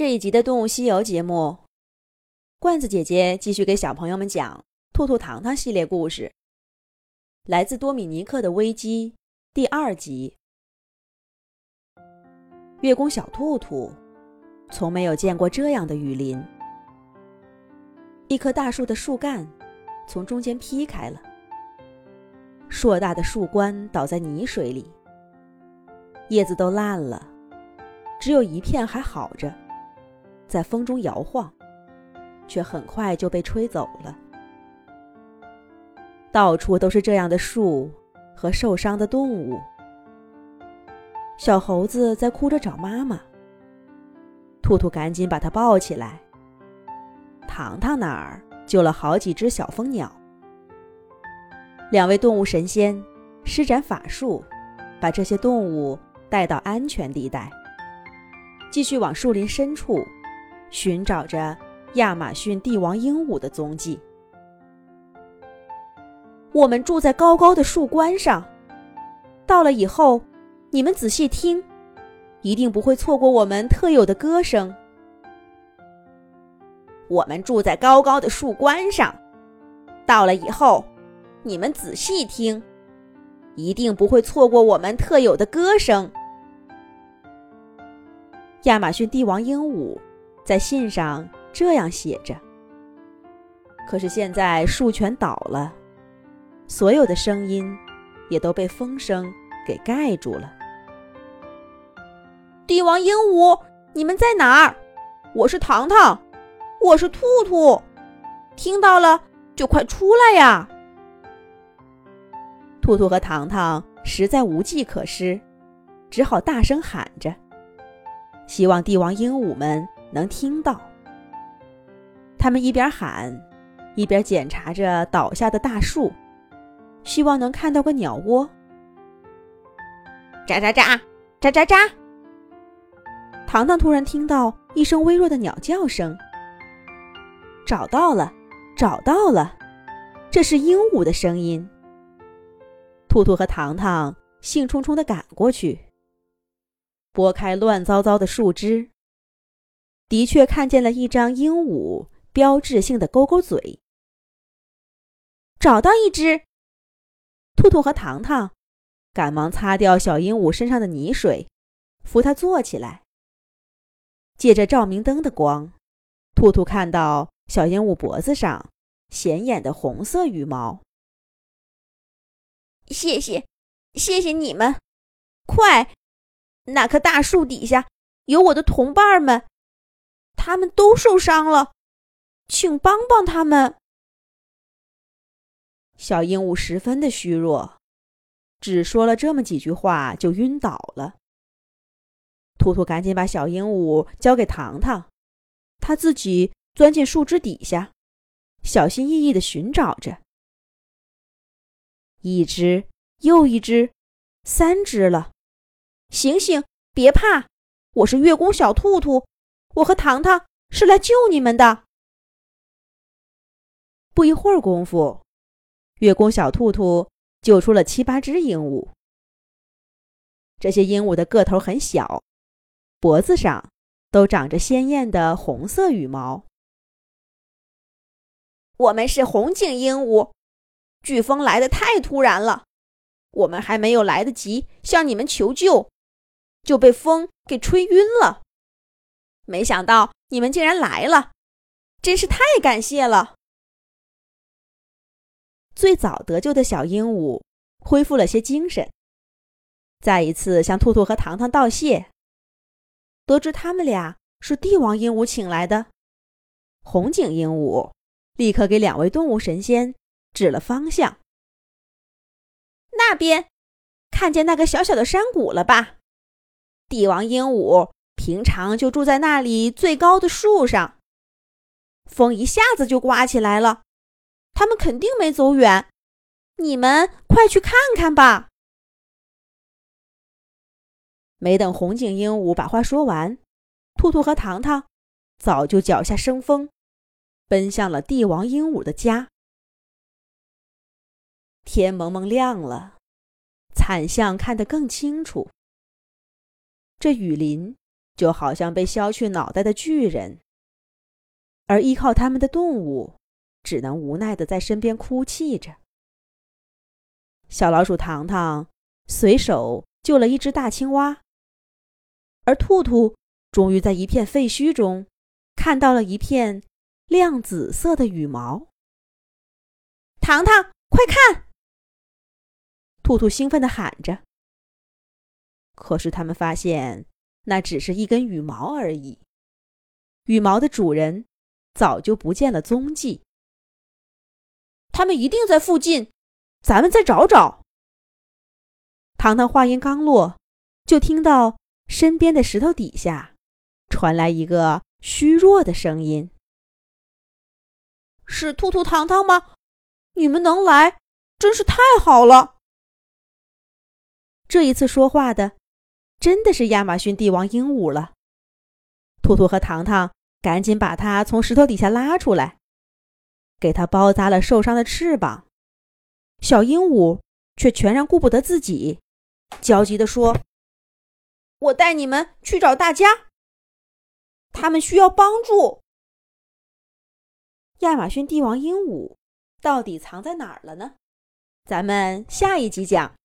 这一集的《动物西游》节目，罐子姐姐继续给小朋友们讲《兔兔糖糖》系列故事，来自多米尼克的危机第二集。月宫小兔兔从没有见过这样的雨林，一棵大树的树干从中间劈开了，硕大的树冠倒在泥水里，叶子都烂了，只有一片还好着。在风中摇晃，却很快就被吹走了。到处都是这样的树和受伤的动物。小猴子在哭着找妈妈，兔兔赶紧把它抱起来。糖糖那儿救了好几只小蜂鸟。两位动物神仙施展法术，把这些动物带到安全地带，继续往树林深处。寻找着亚马逊帝王鹦鹉的踪迹。我们住在高高的树冠上，到了以后，你们仔细听，一定不会错过我们特有的歌声。我们住在高高的树冠上，到了以后，你们仔细听，一定不会错过我们特有的歌声。亚马逊帝王鹦鹉。在信上这样写着。可是现在树全倒了，所有的声音也都被风声给盖住了。帝王鹦鹉，你们在哪儿？我是糖糖，我是兔兔，听到了就快出来呀！兔兔和糖糖实在无计可施，只好大声喊着，希望帝王鹦鹉们。能听到，他们一边喊，一边检查着倒下的大树，希望能看到个鸟窝。喳喳喳，喳喳喳！糖糖突然听到一声微弱的鸟叫声，找到了，找到了，这是鹦鹉的声音。兔兔和糖糖兴冲冲地赶过去，拨开乱糟糟的树枝。的确看见了一张鹦鹉标志性的勾勾嘴。找到一只，兔兔和糖糖赶忙擦掉小鹦鹉身上的泥水，扶它坐起来。借着照明灯的光，兔兔看到小鹦鹉脖子上显眼的红色羽毛。谢谢，谢谢你们！快，那棵大树底下有我的同伴们。他们都受伤了，请帮帮他们。小鹦鹉十分的虚弱，只说了这么几句话就晕倒了。兔兔赶紧把小鹦鹉交给糖糖，他自己钻进树枝底下，小心翼翼的寻找着。一只又一只，三只了。醒醒，别怕，我是月宫小兔兔。我和糖糖是来救你们的。不一会儿功夫，月宫小兔兔救出了七八只鹦鹉。这些鹦鹉的个头很小，脖子上都长着鲜艳的红色羽毛。我们是红颈鹦鹉，飓风来的太突然了，我们还没有来得及向你们求救，就被风给吹晕了。没想到你们竟然来了，真是太感谢了！最早得救的小鹦鹉恢复了些精神，再一次向兔兔和糖糖道谢。得知他们俩是帝王鹦鹉请来的，红颈鹦鹉立刻给两位动物神仙指了方向。那边，看见那个小小的山谷了吧？帝王鹦鹉。平常就住在那里最高的树上，风一下子就刮起来了，他们肯定没走远，你们快去看看吧。没等红颈鹦鹉把话说完，兔兔和糖糖早就脚下生风，奔向了帝王鹦鹉的家。天蒙蒙亮了，惨象看得更清楚。这雨林。就好像被削去脑袋的巨人，而依靠他们的动物只能无奈的在身边哭泣着。小老鼠糖糖随手救了一只大青蛙，而兔兔终于在一片废墟中看到了一片亮紫色的羽毛。糖糖，快看！兔兔兴奋地喊着。可是他们发现，那只是一根羽毛而已。羽毛的主人早就不见了踪迹。他们一定在附近，咱们再找找。糖糖话音刚落，就听到身边的石头底下传来一个虚弱的声音：“是兔兔糖糖吗？你们能来，真是太好了。”这一次说话的。真的是亚马逊帝王鹦鹉了。兔兔和糖糖赶紧把它从石头底下拉出来，给它包扎了受伤的翅膀。小鹦鹉却全然顾不得自己，焦急地说：“我带你们去找大家，他们需要帮助。”亚马逊帝王鹦鹉到底藏在哪儿了呢？咱们下一集讲。